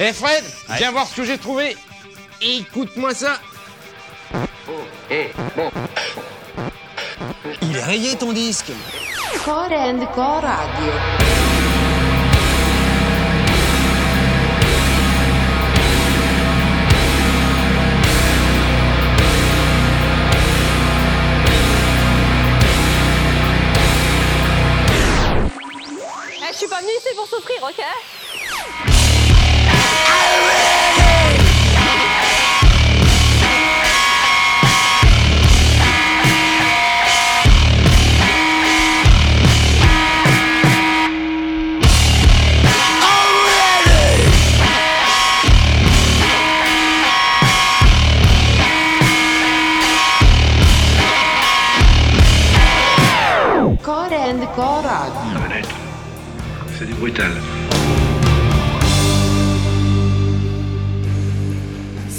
Eh Fred, viens voir ce que j'ai trouvé. Écoute-moi ça. Il est rayé ton disque. Core and Core Radio. Eh, je suis pas venue ici pour souffrir, ok?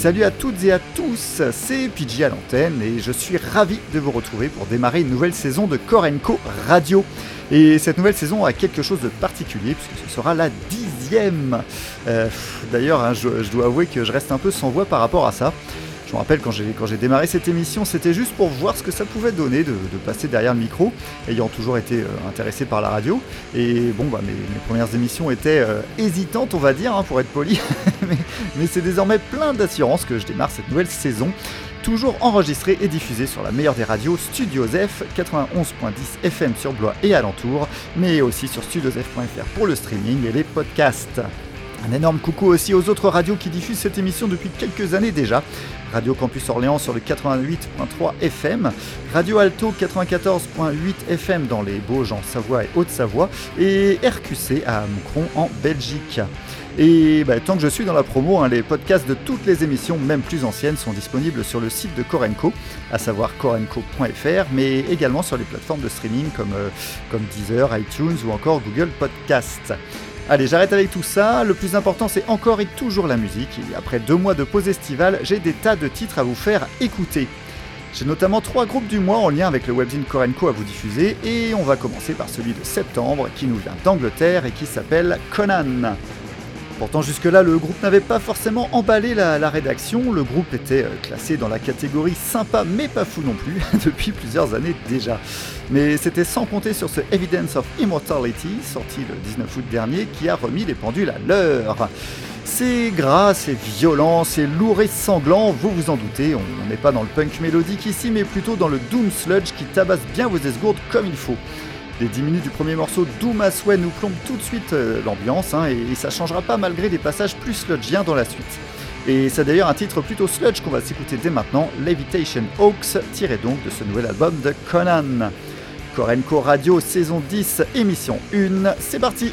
Salut à toutes et à tous, c'est PJ à l'antenne et je suis ravi de vous retrouver pour démarrer une nouvelle saison de Korenko Radio. Et cette nouvelle saison a quelque chose de particulier puisque ce sera la dixième. Euh, D'ailleurs, hein, je dois avouer que je reste un peu sans voix par rapport à ça. Je me rappelle quand j'ai démarré cette émission, c'était juste pour voir ce que ça pouvait donner de, passer derrière le micro, ayant toujours été euh, intéressé par la radio. Et bon, bah, mes, premières émissions étaient euh, hésitantes, on va dire, hein, pour être poli. mais mais c'est désormais plein d'assurance que je démarre cette nouvelle saison. Toujours enregistrée et diffusée sur la meilleure des radios, Studios F, 91.10 FM sur Blois et alentour, mais aussi sur studiosf.fr pour le streaming et les podcasts. Un énorme coucou aussi aux autres radios qui diffusent cette émission depuis quelques années déjà. Radio Campus Orléans sur le 88.3 FM, Radio Alto 94.8 FM dans les Bauges en Savoie et Haute-Savoie, et RQC à Moucron en Belgique. Et bah, tant que je suis dans la promo, hein, les podcasts de toutes les émissions, même plus anciennes, sont disponibles sur le site de Korenko, à savoir korenko.fr, mais également sur les plateformes de streaming comme, euh, comme Deezer, iTunes ou encore Google Podcast. Allez, j'arrête avec tout ça. Le plus important, c'est encore et toujours la musique. Et après deux mois de pause estivale, j'ai des tas de titres à vous faire écouter. J'ai notamment trois groupes du mois en lien avec le webzine Korenko à vous diffuser, et on va commencer par celui de septembre qui nous vient d'Angleterre et qui s'appelle Conan. Pourtant jusque-là, le groupe n'avait pas forcément emballé la, rédaction, le groupe était euh, classé dans la catégorie sympa mais pas fou non plus, depuis plusieurs années déjà. Mais c'était sans compter sur ce Evidence of Immortality, sorti le 19 août dernier, qui a remis les pendules à l'heure. C'est gras, c'est violent, c'est lourd et sanglant, vous vous en doutez, on n'est pas dans le punk mélodique ici, mais plutôt dans le doom sludge qui tabasse bien vos esgourdes comme il faut. Les 10 minutes du premier morceau, Doom as Way, nous plombent tout de suite euh, l'ambiance, hein, et, et ça changera pas malgré des passages plus sludgiens dans la suite. Et c'est d'ailleurs un titre plutôt sludge qu'on va s'écouter dès maintenant, Levitation Hawks, tiré donc de ce nouvel album de Conan. Korenko Radio saison 10, émission 1, c'est parti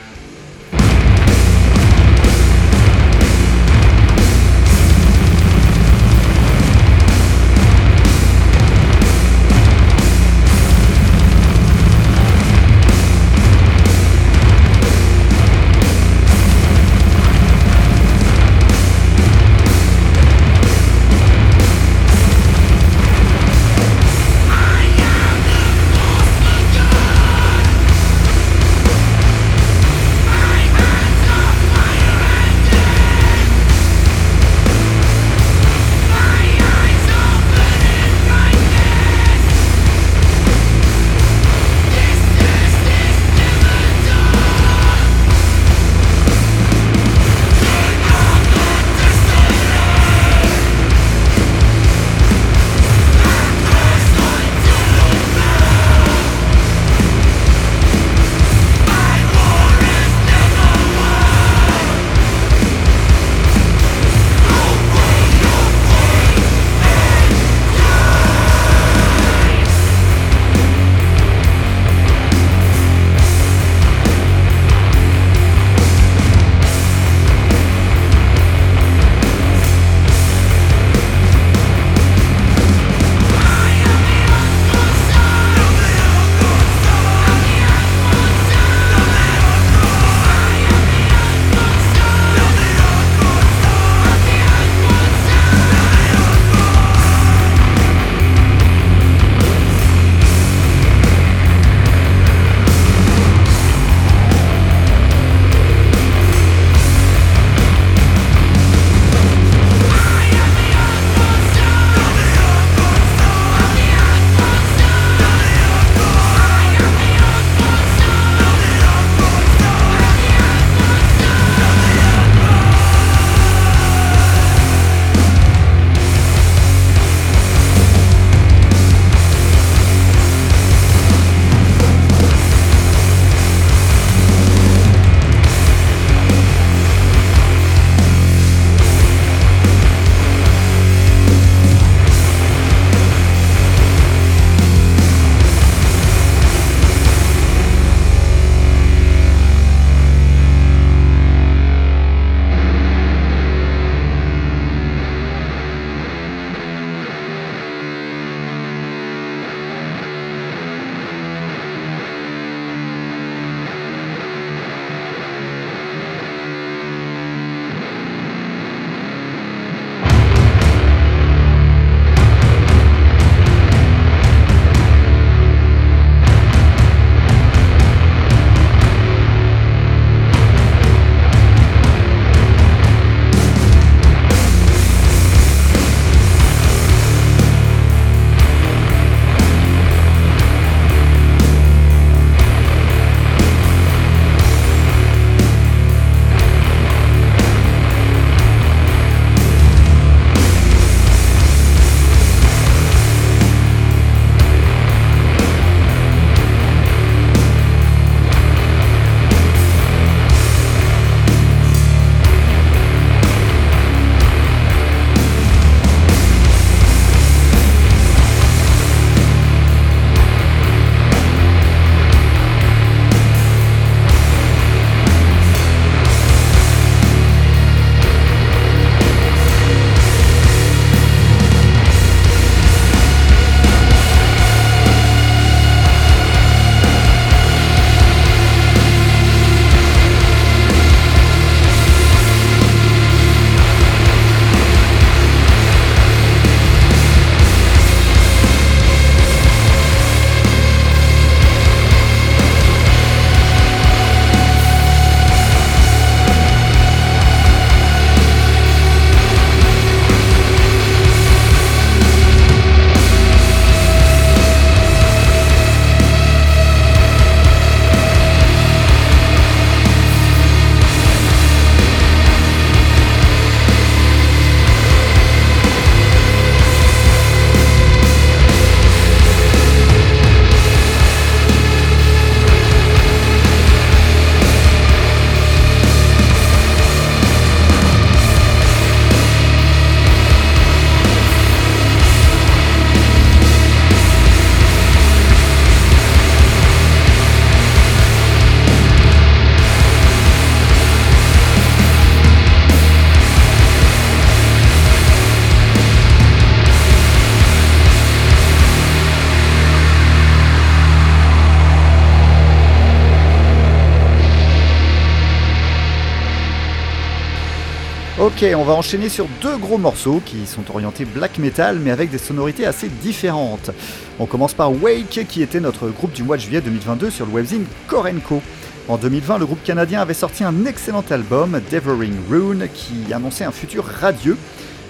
Ok, on va enchaîner sur deux gros morceaux qui sont orientés black metal mais avec des sonorités assez différentes. On commence par Wake qui était notre groupe du mois de juillet 2022 sur le webzine Korenko. En 2020, le groupe canadien avait sorti un excellent album, Devouring Rune, qui annonçait un futur radieux.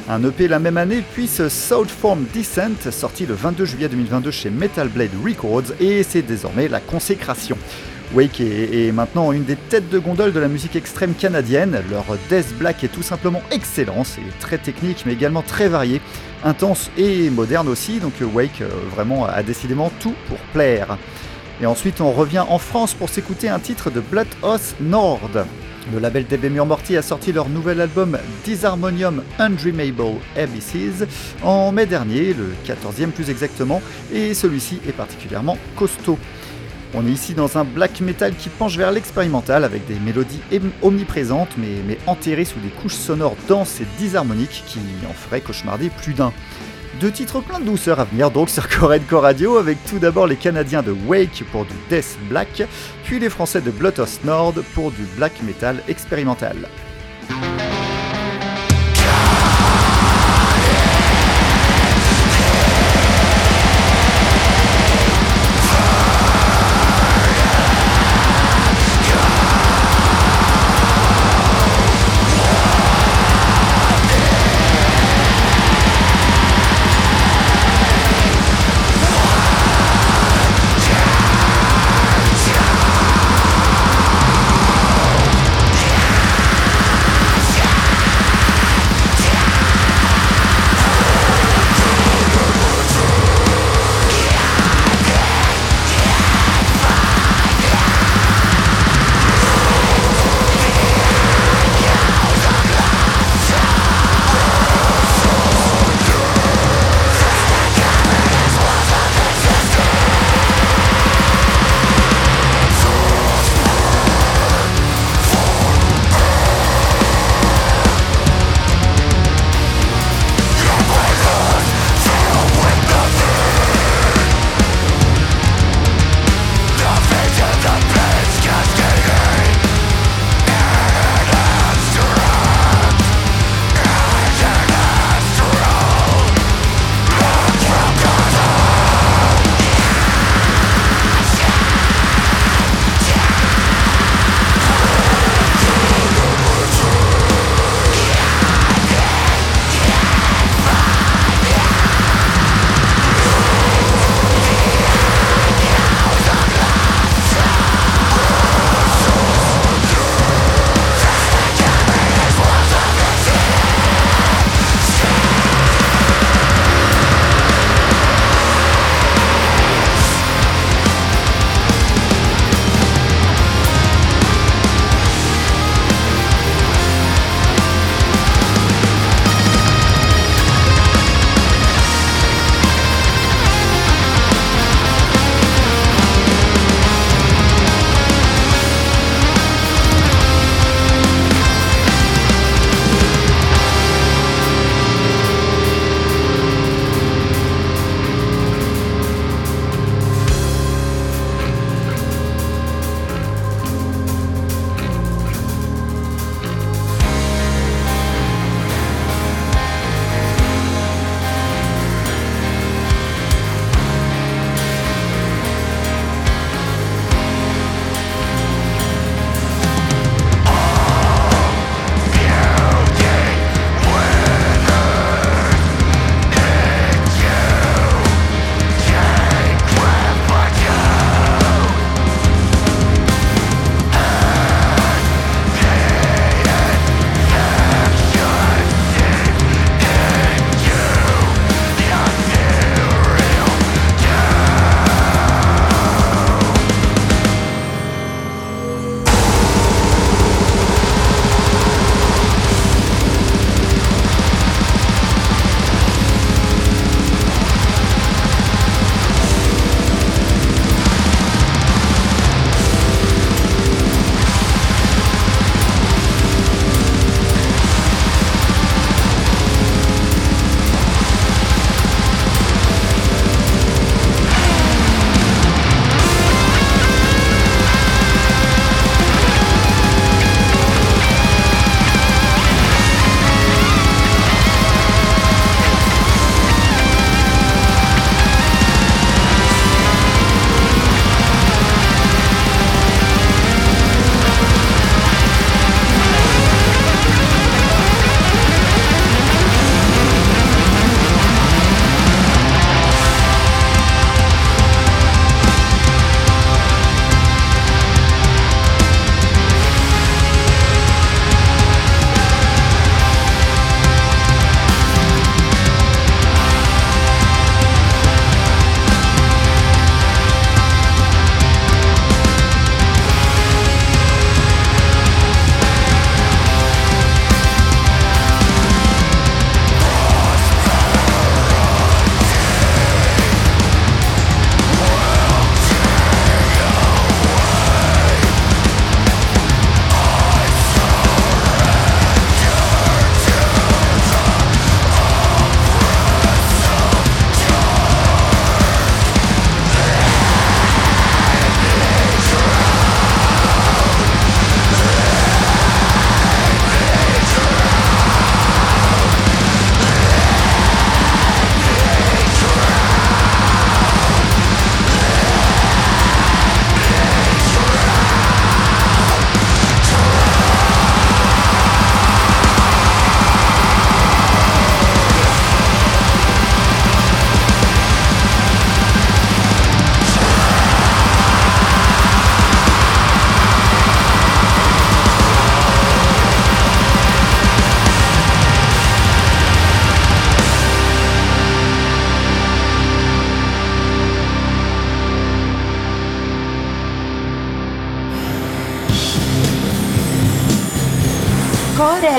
Un EP la même année, puis ce Southform Descent, sorti le 22 juillet 2022 chez Metal Blade Records, et c'est désormais la consécration. Wake est, maintenant une des têtes de gondole de la musique extrême canadienne. Leur death black est tout simplement excellent, c'est très technique mais également très varié, intense et moderne aussi, donc Wake euh, vraiment a décidément tout pour plaire. Et ensuite on revient en France pour s'écouter un titre de Bloodhouse Nord. Le label DB Morty a sorti leur nouvel album Disharmonium Undreamable Abysses en mai dernier, le 14e plus exactement, et celui-ci est particulièrement costaud. On est ici dans un black metal qui penche vers l'expérimental avec des mélodies omniprésentes mais, enterrées sous des couches sonores denses et disharmoniques qui en feraient cauchemarder plus d'un. Deux titres plein de douceur à venir donc sur Core Radio avec tout d'abord les Canadiens de Wake pour du Death Black, puis les Français de Bloodhouse Nord pour du black metal expérimental.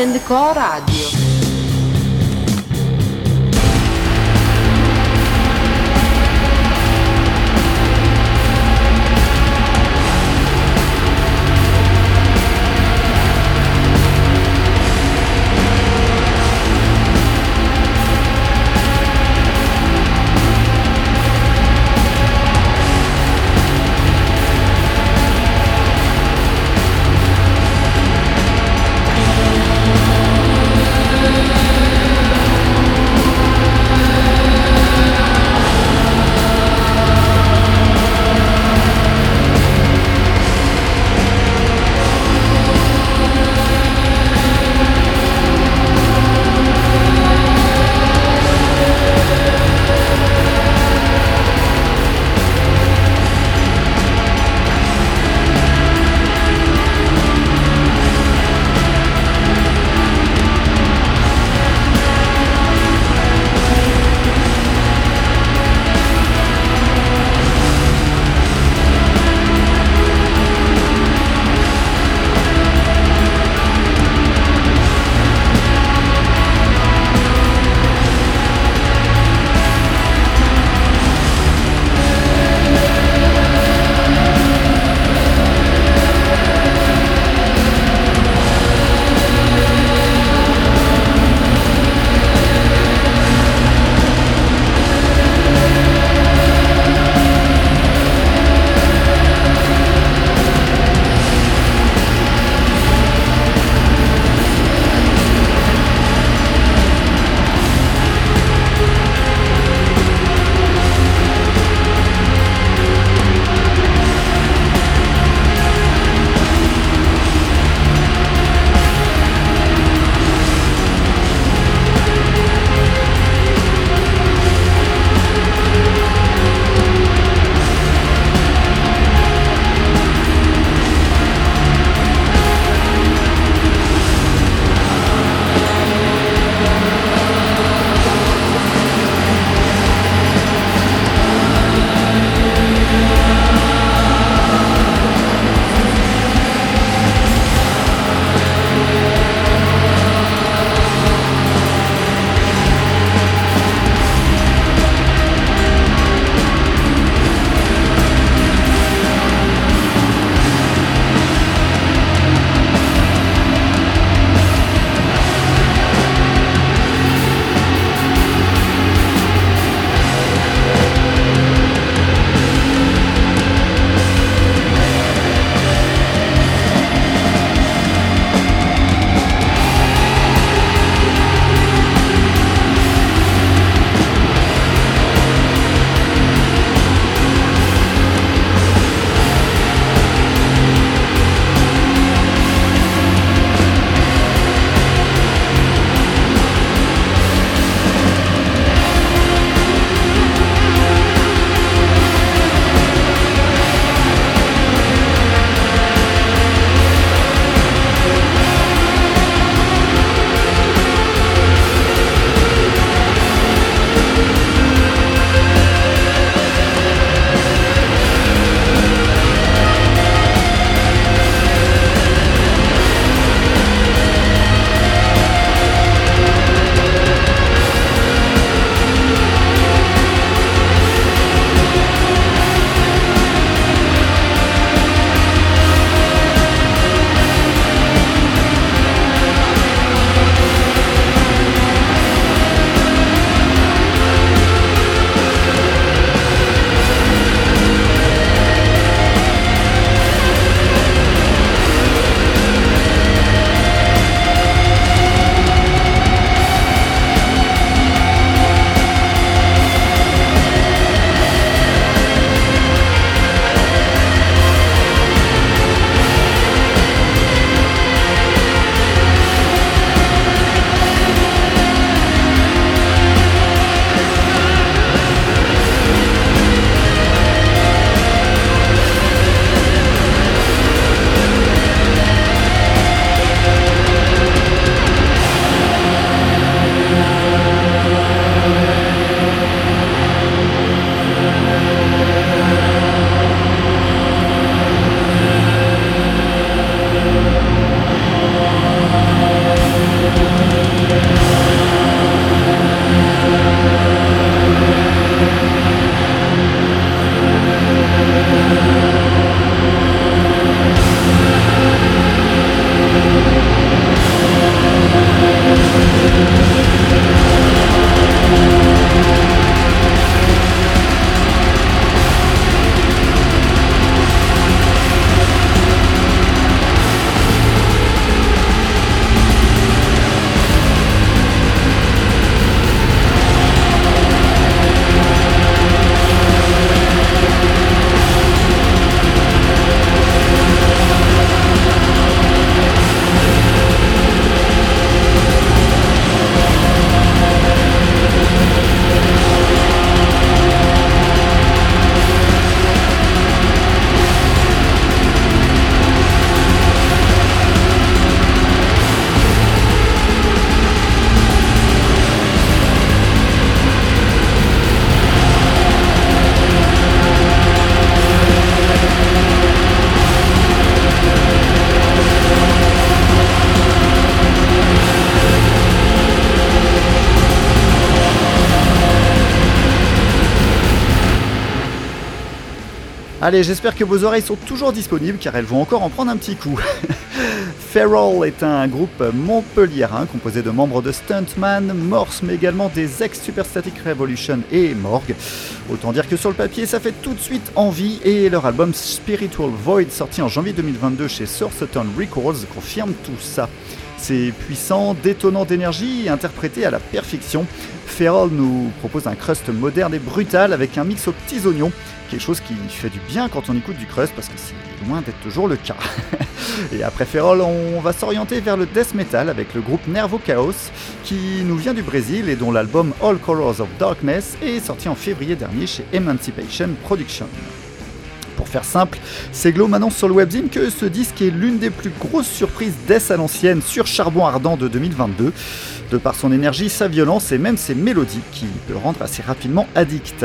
And Co Radio. Allez, j'espère que vos oreilles sont toujours disponibles car elles vont encore en prendre un petit coup. Feral est un groupe montpelliérain composé de membres de Stuntman, Morse, mais également des ex-Super Static Revolution et Morgue. Autant dire que sur le papier, ça fait tout de suite envie et leur album Spiritual Void, sorti en janvier 2022 chez Sourceton Records, confirme tout ça. C'est puissant, détonnant d'énergie, interprété à la perfection. Feral nous propose un crust moderne et brutal avec un mix aux petits oignons, quelque chose qui fait du bien quand on écoute du crust parce que c'est loin d'être toujours le cas. et après Feral, on va s'orienter vers le death metal avec le groupe Nervo Chaos qui nous vient du Brésil et dont l'album All Colors of Darkness est sorti en février dernier chez Emancipation Production. Pour faire simple, Seglo m'annonce sur le webzine que ce disque est l'une des plus grosses surprises death à l'ancienne sur charbon ardent de 2022, de par son énergie, sa violence et même ses mélodies qui peut rendre assez rapidement addict.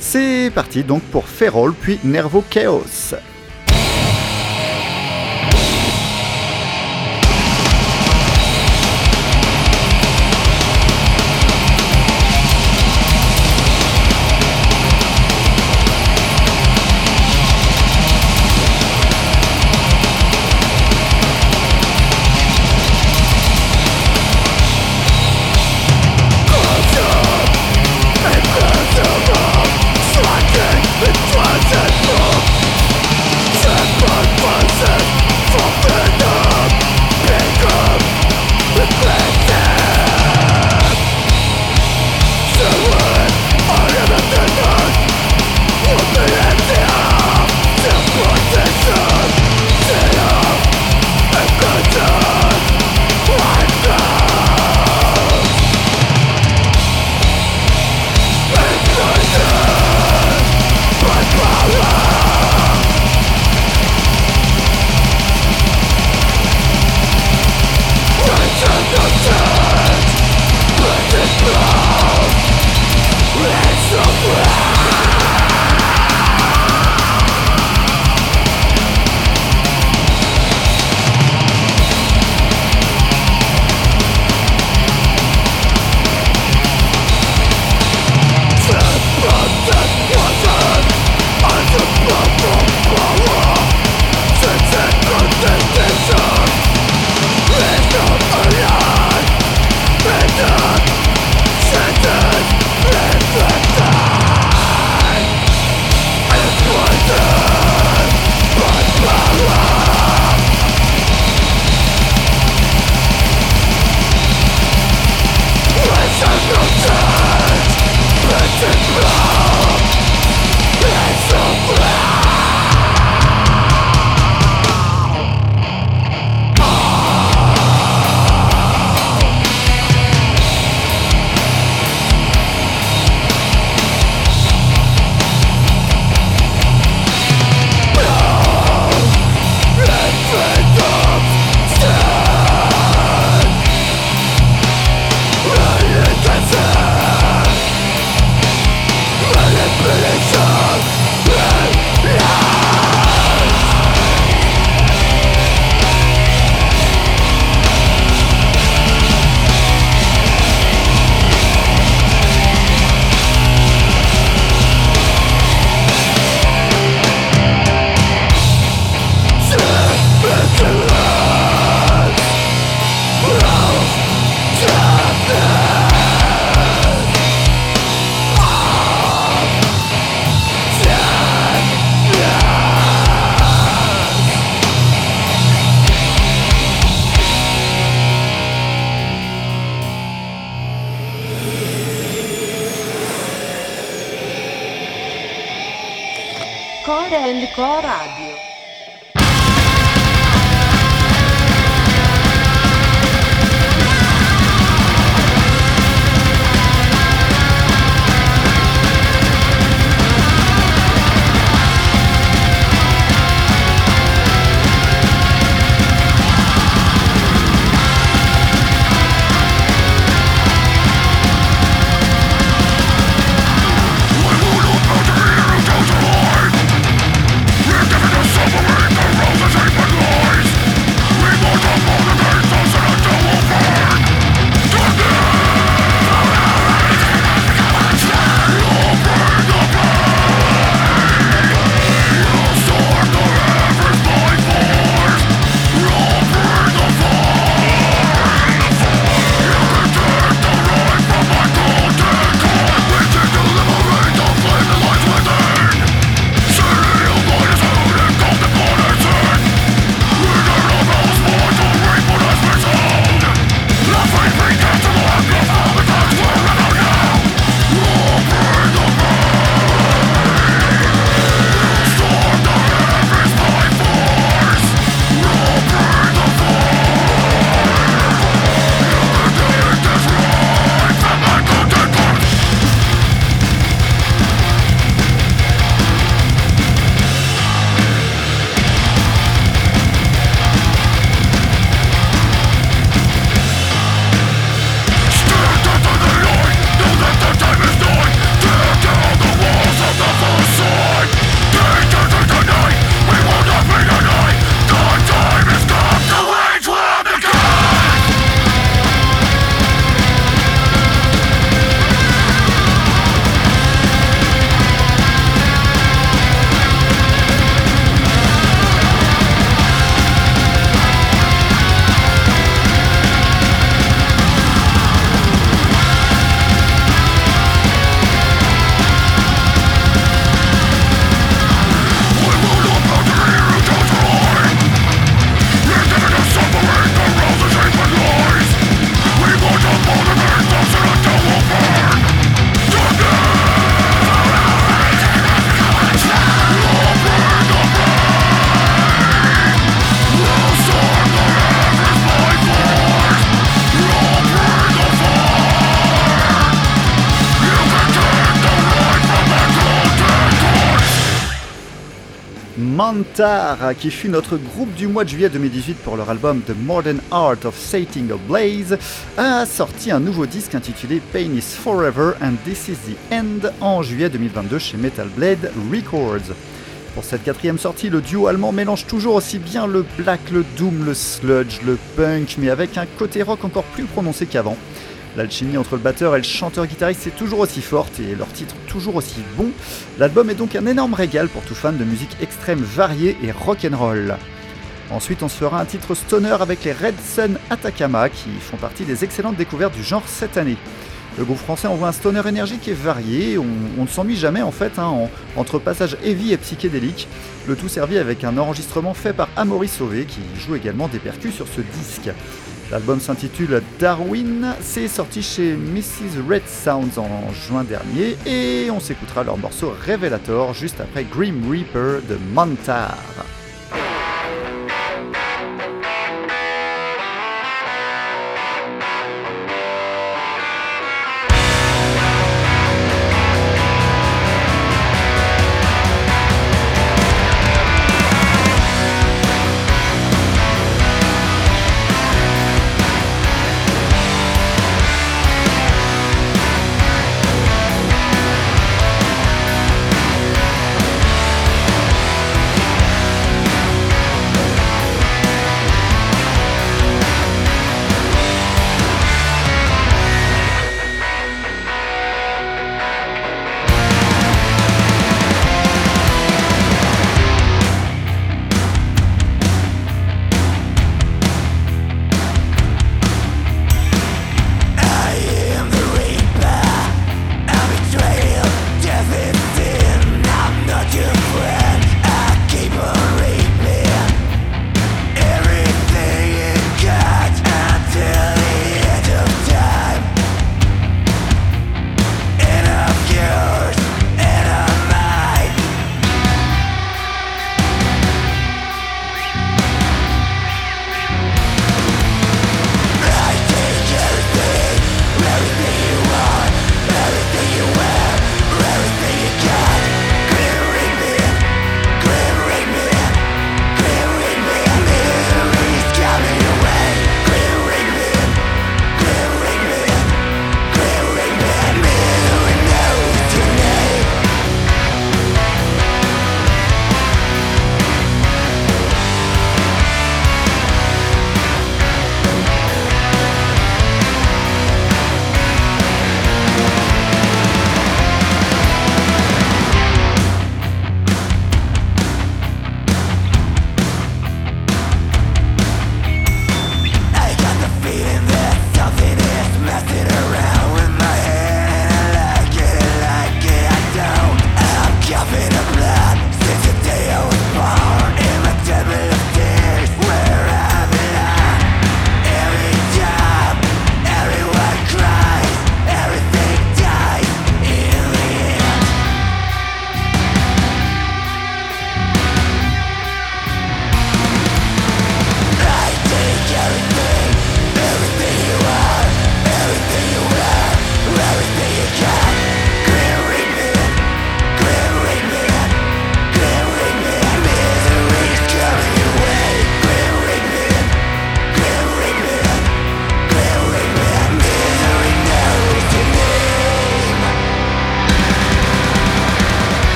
C'est parti donc pour Feral puis Nervo Chaos. Mantar, qui fut notre groupe du mois de juillet 2018 pour leur album The Modern Art of Setting a Blaze, a sorti un nouveau disque intitulé Pain is Forever and This is the End en juillet 2022 chez Metal Blade Records. Pour cette quatrième sortie, le duo allemand mélange toujours aussi bien le black, le doom, le sludge, le punk, mais avec un côté rock encore plus prononcé qu'avant. L'alchimie entre le batteur et le chanteur-guitariste est toujours aussi forte et leur titre toujours aussi bon. L'album est donc un énorme régal pour tout fan de musique extrême variée et rock'n'roll. Ensuite, on se fera un titre stoner avec les Red Sun Atacama qui font partie des excellentes découvertes du genre cette année. Le groupe français envoie un stoner énergique et varié, on, ne s'ennuie jamais en fait, hein, entre passages heavy et psychédéliques, le tout servi avec un enregistrement fait par Amaury Sauvé qui joue également des percus sur ce disque. L'album s'intitule Darwin, c'est sorti chez Mrs. Red Sounds en juin dernier et on s'écoutera leur morceau Revelator juste après Grim Reaper de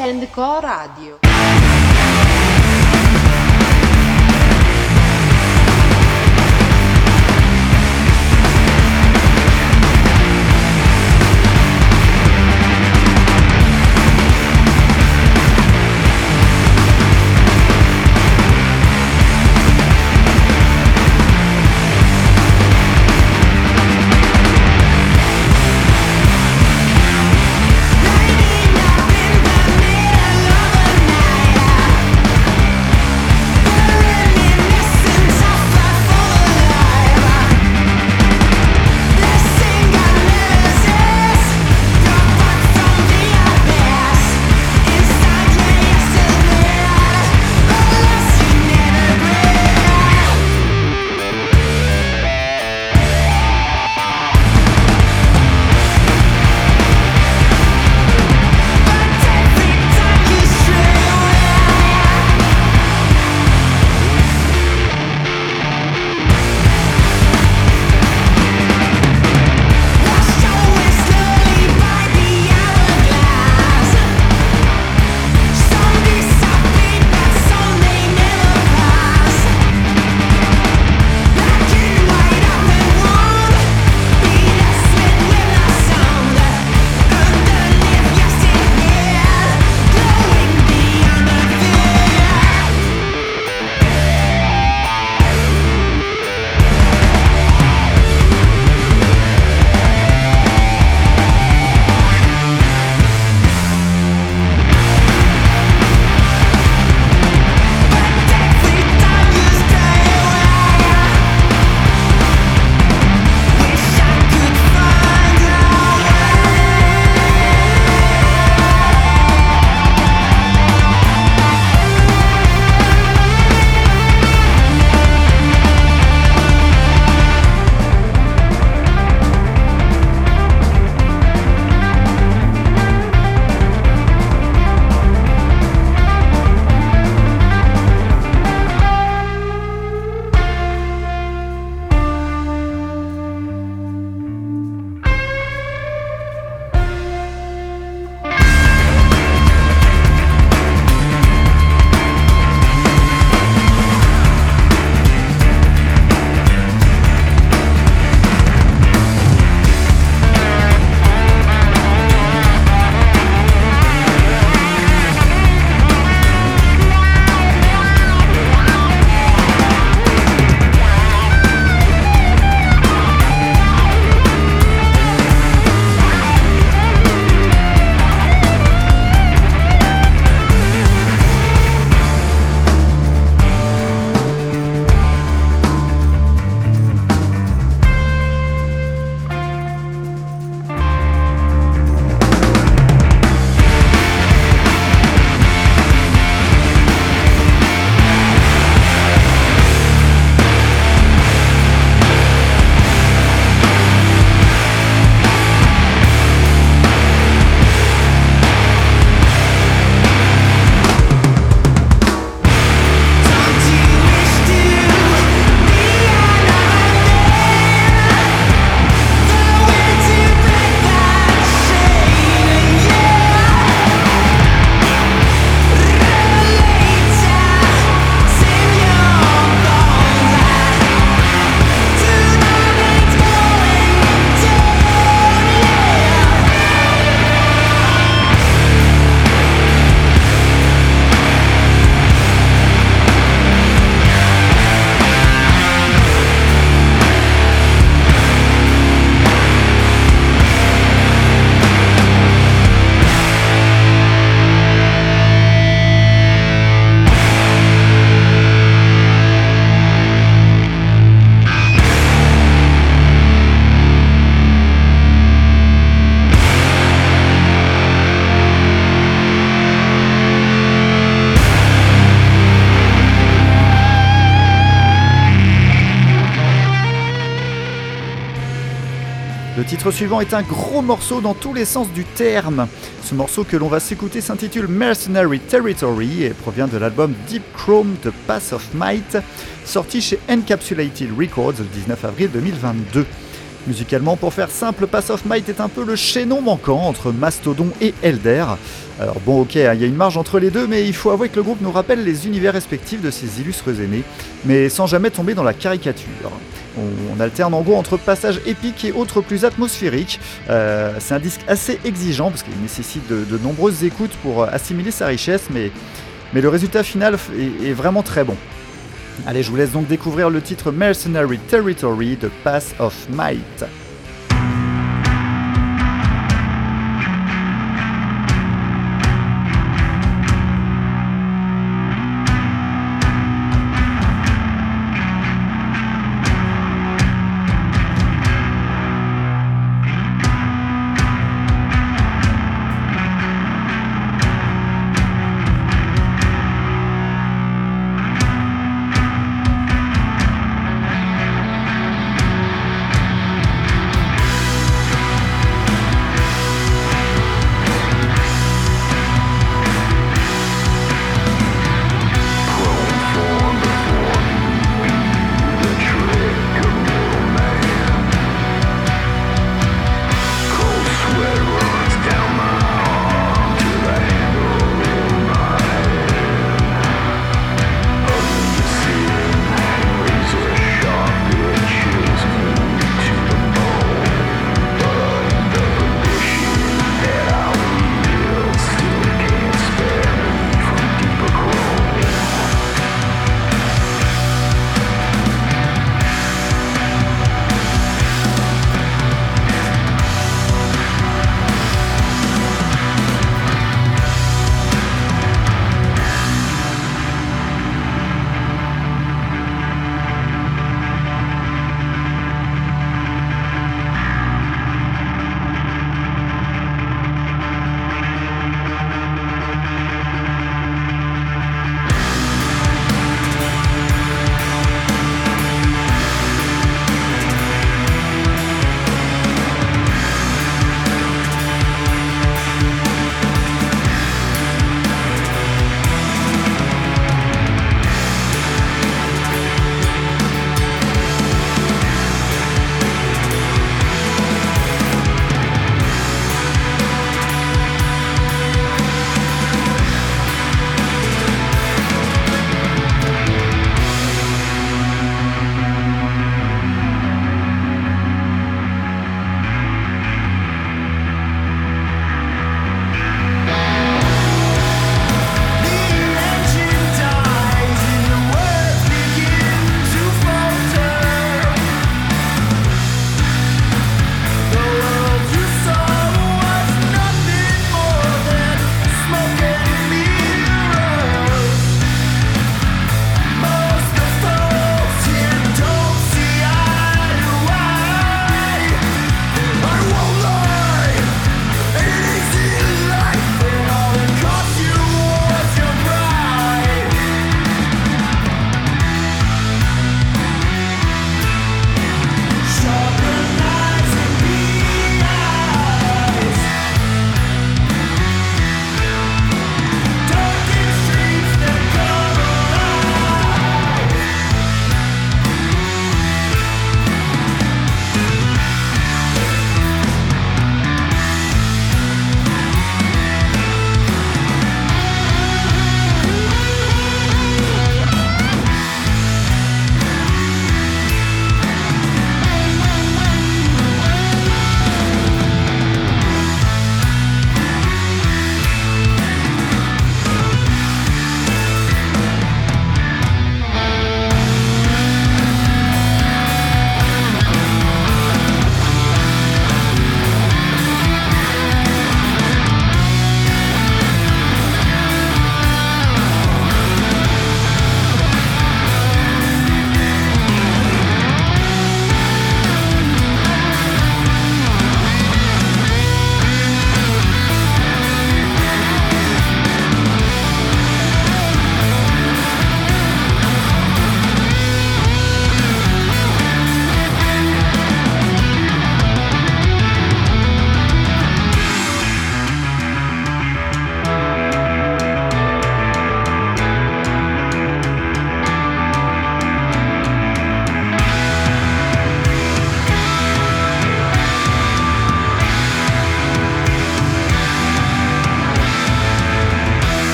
Grande Co Radio. Titre suivant est un gros morceau dans tous les sens du terme. Ce morceau que l'on va s'écouter s'intitule Mercenary Territory et provient de l'album Deep Chrome The Pass of Might, sorti chez Encapsulated Records le 19 avril 2022. Musicalement, pour faire simple, Pass of Might est un peu le chaînon manquant entre Mastodon et Elder. Alors bon ok, hein, il y a une marge entre les deux, mais il faut avouer que le groupe nous rappelle les univers respectifs de ses illustres aînés, mais sans jamais tomber dans la caricature. On, alterne en gros entre passages épiques et autres plus atmosphériques. Euh, c'est un disque assez exigeant parce qu'il nécessite de, nombreuses écoutes pour assimiler sa richesse, mais, le résultat final est vraiment très bon. Allez, je vous laisse donc découvrir le titre Mercenary Territory de Pass of Might.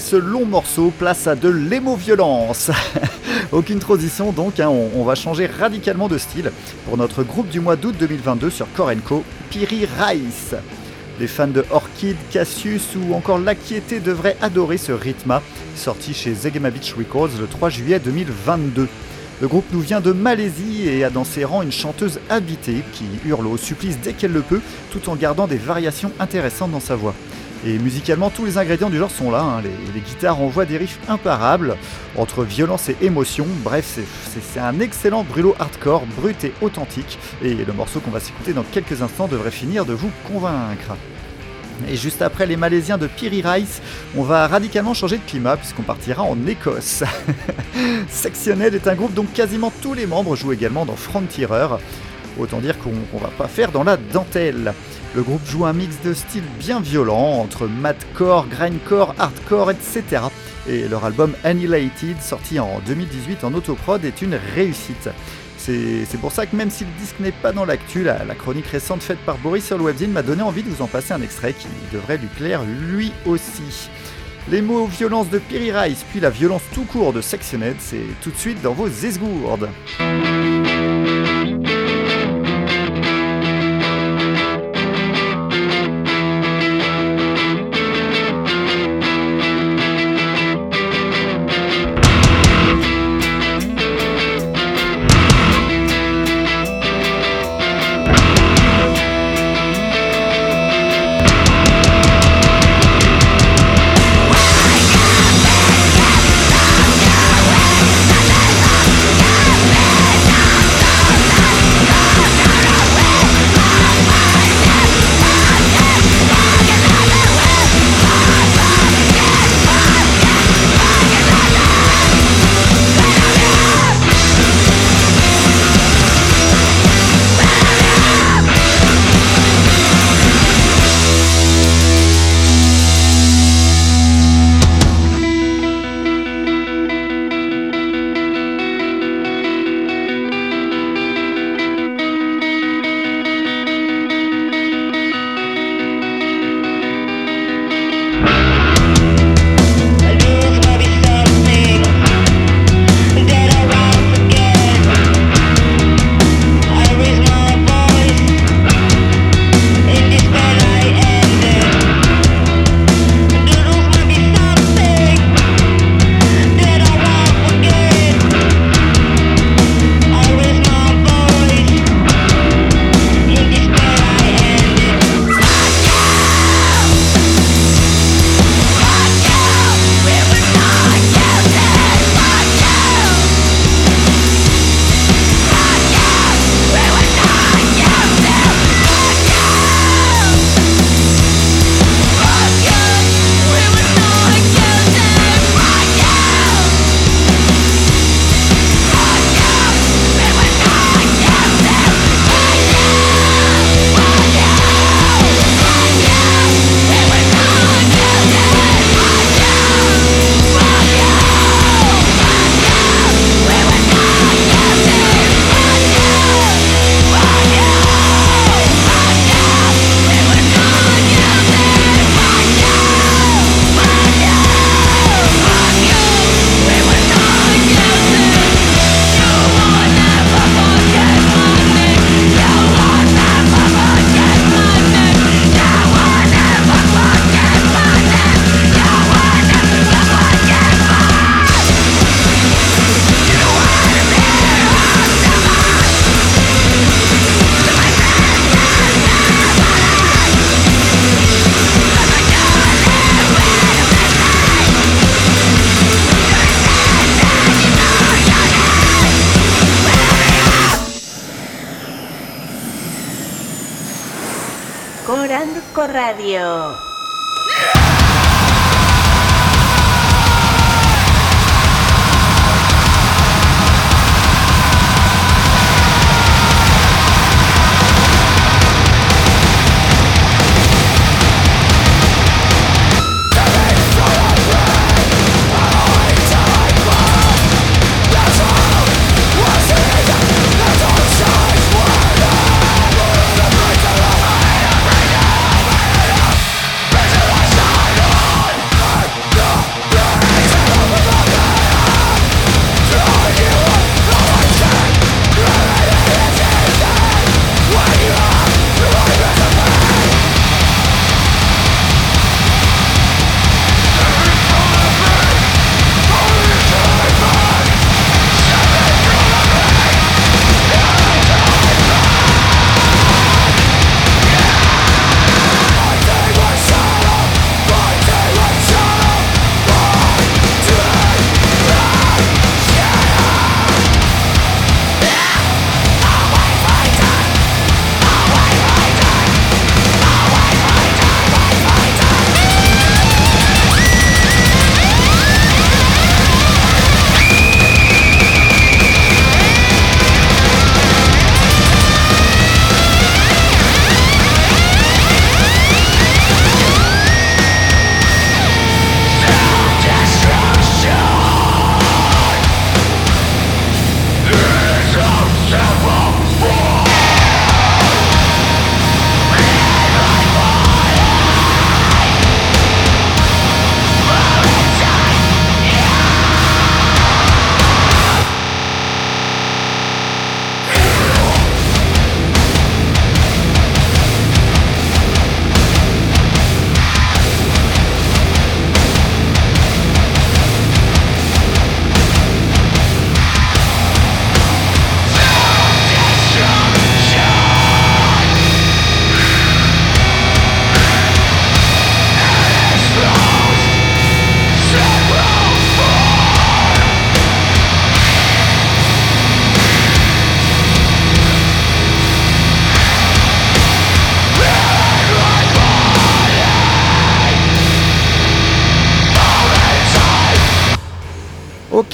Ce long morceau, place à de l'émo-violence. Aucune transition donc, hein, on, va changer radicalement de style pour notre groupe du mois d'août 2022 sur Korenko, Piri Rice. Les fans de Orchid, Cassius ou encore L'Aquiété devraient adorer ce rythme, sorti chez Zegema Records le 3 juillet 2022. Le groupe nous vient de Malaisie et a dans ses rangs une chanteuse habitée qui hurle au supplice dès qu'elle le peut, tout en gardant des variations intéressantes dans sa voix. Et musicalement, tous les ingrédients du genre sont là. hein. Les, guitares envoient des riffs imparables, entre violence et émotion. Bref, c'est un excellent brûlot hardcore, brut et authentique. Et le morceau qu'on va s'écouter dans quelques instants devrait finir de vous convaincre. Et juste après les Malaisiens de Piri Rice, on va radicalement changer de climat puisqu'on partira en Écosse. Sectioned est un groupe dont quasiment tous les membres jouent également dans Frontierer. Autant dire qu'on va pas faire dans la dentelle. Le groupe joue un mix de styles bien violents entre madcore, grindcore, hardcore, etc. Et leur album Annihilated, sorti en 2018 en autoprod, est une réussite. C'est pour ça que même si le disque n'est pas dans l'actu, la, la chronique récente faite par Boris sur le webzine m'a donné envie de vous en passer un extrait qui devrait lui plaire lui aussi. Les mots violence de Piri Rice, puis la violence tout court de Sectioned, c'est tout de suite dans vos esgourdes.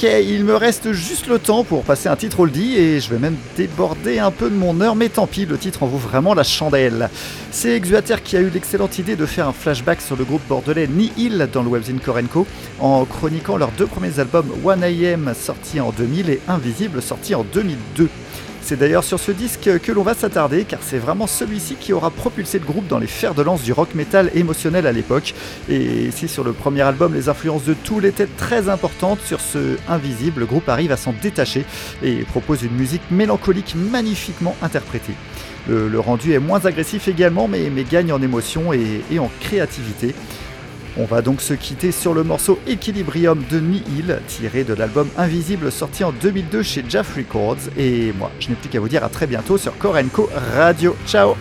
Ok, il me reste juste le temps pour passer un titre oldie et je vais même déborder un peu de mon heure, mais tant pis, le titre en vaut vraiment la chandelle. C'est Exuater qui a eu l'excellente idée de faire un flashback sur le groupe bordelais Nihil dans le webzine Korenko en chroniquant leurs deux premiers albums One AM sorti en 2000 et Invisible sorti en 2002. C'est d'ailleurs sur ce disque que l'on va s'attarder car c'est vraiment celui-ci qui aura propulsé le groupe dans les fers de lance du rock metal émotionnel à l'époque. Et si sur le premier album les influences de Tool étaient très importantes, sur ce Invisible, le groupe arrive à s'en détacher et propose une musique mélancolique magnifiquement interprétée. Le, rendu est moins agressif également mais, gagne en émotion et en créativité. On va donc se quitter sur le morceau Equilibrium de Nihil, tiré de l'album Invisible sorti en 2002 chez Jaff Records. Et moi, je n'ai plus qu'à vous dire à très bientôt sur Korenko Radio. Ciao